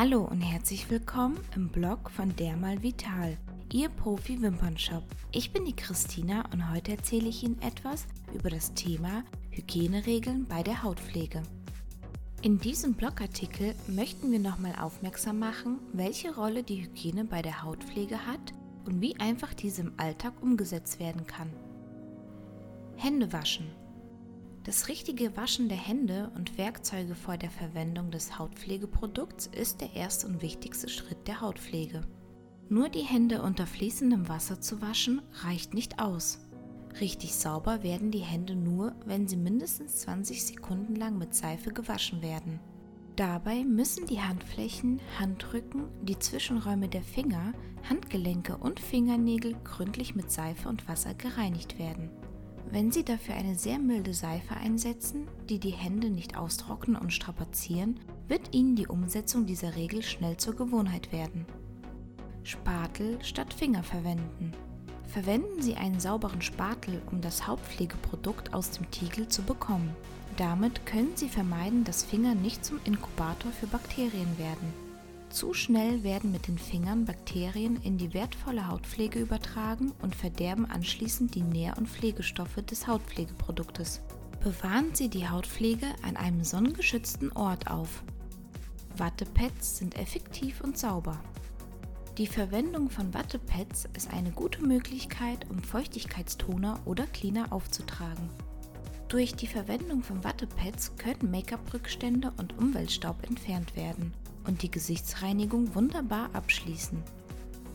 Hallo und herzlich willkommen im Blog von Dermal Vital, Ihr Profi-Wimpernshop. Ich bin die Christina und heute erzähle ich Ihnen etwas über das Thema Hygieneregeln bei der Hautpflege. In diesem Blogartikel möchten wir nochmal aufmerksam machen, welche Rolle die Hygiene bei der Hautpflege hat und wie einfach diese im Alltag umgesetzt werden kann. Hände waschen. Das richtige Waschen der Hände und Werkzeuge vor der Verwendung des Hautpflegeprodukts ist der erste und wichtigste Schritt der Hautpflege. Nur die Hände unter fließendem Wasser zu waschen reicht nicht aus. Richtig sauber werden die Hände nur, wenn sie mindestens 20 Sekunden lang mit Seife gewaschen werden. Dabei müssen die Handflächen, Handrücken, die Zwischenräume der Finger, Handgelenke und Fingernägel gründlich mit Seife und Wasser gereinigt werden. Wenn Sie dafür eine sehr milde Seife einsetzen, die die Hände nicht austrocknen und strapazieren, wird Ihnen die Umsetzung dieser Regel schnell zur Gewohnheit werden. Spatel statt Finger verwenden. Verwenden Sie einen sauberen Spatel, um das Hautpflegeprodukt aus dem Tiegel zu bekommen. Damit können Sie vermeiden, dass Finger nicht zum Inkubator für Bakterien werden. Zu schnell werden mit den Fingern Bakterien in die wertvolle Hautpflege übertragen und verderben anschließend die Nähr- und Pflegestoffe des Hautpflegeproduktes. Bewahren Sie die Hautpflege an einem sonnengeschützten Ort auf. Wattepads sind effektiv und sauber. Die Verwendung von Wattepads ist eine gute Möglichkeit, um Feuchtigkeitstoner oder Cleaner aufzutragen. Durch die Verwendung von Wattepads können Make-up-Rückstände und Umweltstaub entfernt werden und die Gesichtsreinigung wunderbar abschließen.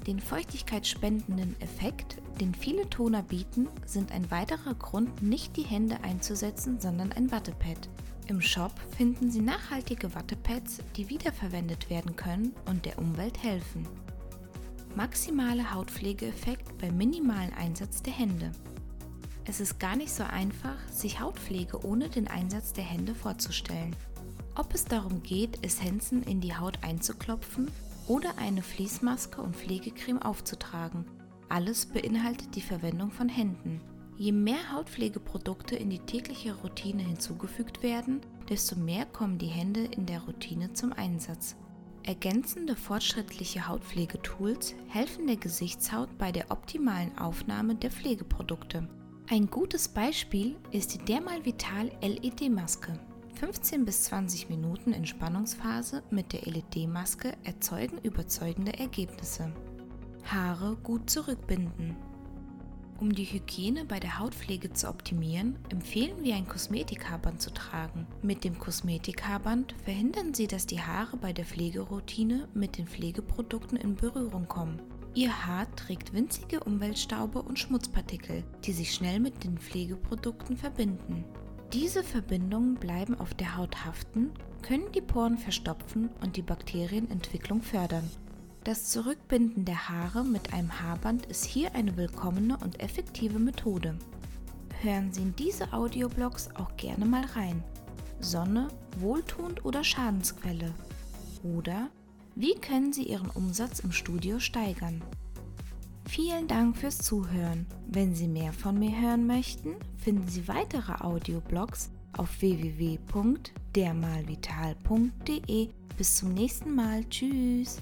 Den feuchtigkeitsspendenden Effekt, den viele Toner bieten, sind ein weiterer Grund, nicht die Hände einzusetzen, sondern ein Wattepad. Im Shop finden Sie nachhaltige Wattepads, die wiederverwendet werden können und der Umwelt helfen. Maximale Hautpflegeeffekt beim minimalen Einsatz der Hände. Es ist gar nicht so einfach, sich Hautpflege ohne den Einsatz der Hände vorzustellen. Ob es darum geht, Essenzen in die Haut einzuklopfen oder eine Fließmaske und Pflegecreme aufzutragen, alles beinhaltet die Verwendung von Händen. Je mehr Hautpflegeprodukte in die tägliche Routine hinzugefügt werden, desto mehr kommen die Hände in der Routine zum Einsatz. Ergänzende fortschrittliche Hautpflegetools helfen der Gesichtshaut bei der optimalen Aufnahme der Pflegeprodukte. Ein gutes Beispiel ist die Dermal Vital LED-Maske. 15 bis 20 Minuten Entspannungsphase mit der LED-Maske erzeugen überzeugende Ergebnisse. Haare gut zurückbinden. Um die Hygiene bei der Hautpflege zu optimieren, empfehlen wir ein Kosmetikhaarband zu tragen. Mit dem Kosmetikhaarband verhindern Sie, dass die Haare bei der Pflegeroutine mit den Pflegeprodukten in Berührung kommen. Ihr Haar trägt winzige Umweltstaube und Schmutzpartikel, die sich schnell mit den Pflegeprodukten verbinden. Diese Verbindungen bleiben auf der Haut haften, können die Poren verstopfen und die Bakterienentwicklung fördern. Das Zurückbinden der Haare mit einem Haarband ist hier eine willkommene und effektive Methode. Hören Sie in diese Audioblogs auch gerne mal rein. Sonne, wohltuend oder Schadensquelle? Oder wie können Sie Ihren Umsatz im Studio steigern? Vielen Dank fürs Zuhören. Wenn Sie mehr von mir hören möchten, finden Sie weitere Audioblogs auf www.dermalvital.de. Bis zum nächsten Mal. Tschüss.